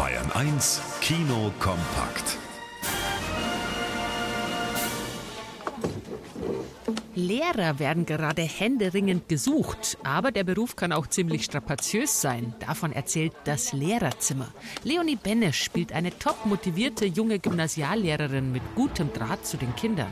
Bayern 1 Kino kompakt. Lehrer werden gerade händeringend gesucht, aber der Beruf kann auch ziemlich strapaziös sein. Davon erzählt das Lehrerzimmer. Leonie Benesch spielt eine top motivierte junge Gymnasiallehrerin mit gutem Draht zu den Kindern.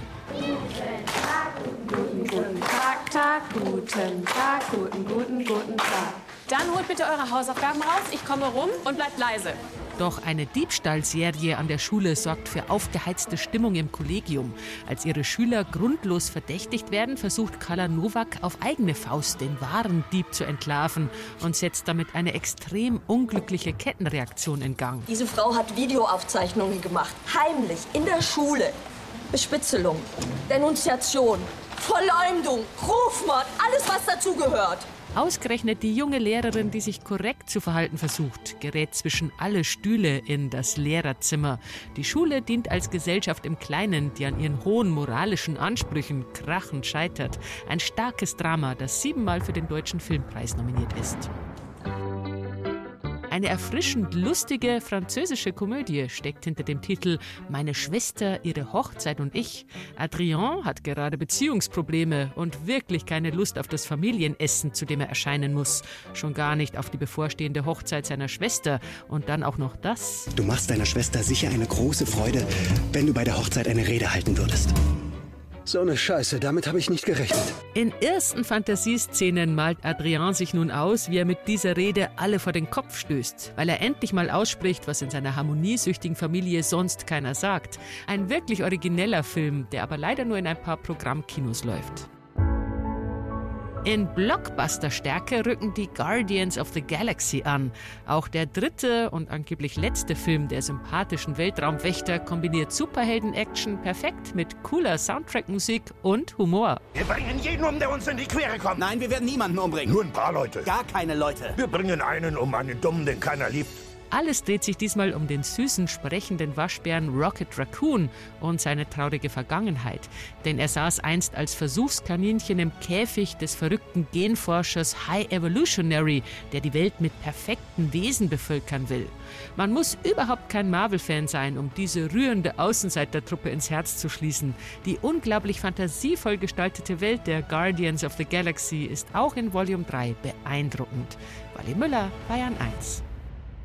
Guten Tag, Tag, guten Tag, guten, guten, guten Tag. Dann holt bitte eure Hausaufgaben raus, ich komme rum und bleibt leise. Doch eine Diebstahlserie an der Schule sorgt für aufgeheizte Stimmung im Kollegium. Als ihre Schüler grundlos verdächtigt werden, versucht Carla Nowak auf eigene Faust den wahren Dieb zu entlarven und setzt damit eine extrem unglückliche Kettenreaktion in Gang. Diese Frau hat Videoaufzeichnungen gemacht. Heimlich, in der Schule. Bespitzelung, Denunziation, Verleumdung, Rufmord, alles was dazugehört. Ausgerechnet die junge Lehrerin, die sich korrekt zu verhalten versucht, gerät zwischen alle Stühle in das Lehrerzimmer. Die Schule dient als Gesellschaft im Kleinen, die an ihren hohen moralischen Ansprüchen krachend scheitert. Ein starkes Drama, das siebenmal für den Deutschen Filmpreis nominiert ist. Eine erfrischend lustige französische Komödie steckt hinter dem Titel Meine Schwester, ihre Hochzeit und ich. Adrien hat gerade Beziehungsprobleme und wirklich keine Lust auf das Familienessen, zu dem er erscheinen muss. Schon gar nicht auf die bevorstehende Hochzeit seiner Schwester. Und dann auch noch das. Du machst deiner Schwester sicher eine große Freude, wenn du bei der Hochzeit eine Rede halten würdest. So eine Scheiße, damit habe ich nicht gerechnet. In ersten Fantasieszenen malt Adrien sich nun aus, wie er mit dieser Rede alle vor den Kopf stößt, weil er endlich mal ausspricht, was in seiner harmoniesüchtigen Familie sonst keiner sagt. Ein wirklich origineller Film, der aber leider nur in ein paar Programmkinos läuft. In Blockbuster-Stärke rücken die Guardians of the Galaxy an. Auch der dritte und angeblich letzte Film der sympathischen Weltraumwächter kombiniert Superhelden-Action perfekt mit cooler Soundtrack-Musik und Humor. Wir bringen jeden um, der uns in die Quere kommt. Nein, wir werden niemanden umbringen. Nur ein paar Leute. Gar keine Leute. Wir bringen einen um, einen Dummen, den keiner liebt. Alles dreht sich diesmal um den süßen, sprechenden Waschbären Rocket Raccoon und seine traurige Vergangenheit. Denn er saß einst als Versuchskaninchen im Käfig des verrückten Genforschers High Evolutionary, der die Welt mit perfekten Wesen bevölkern will. Man muss überhaupt kein Marvel-Fan sein, um diese rührende Außenseitertruppe ins Herz zu schließen. Die unglaublich fantasievoll gestaltete Welt der Guardians of the Galaxy ist auch in Volume 3 beeindruckend. Wally Müller, Bayern 1.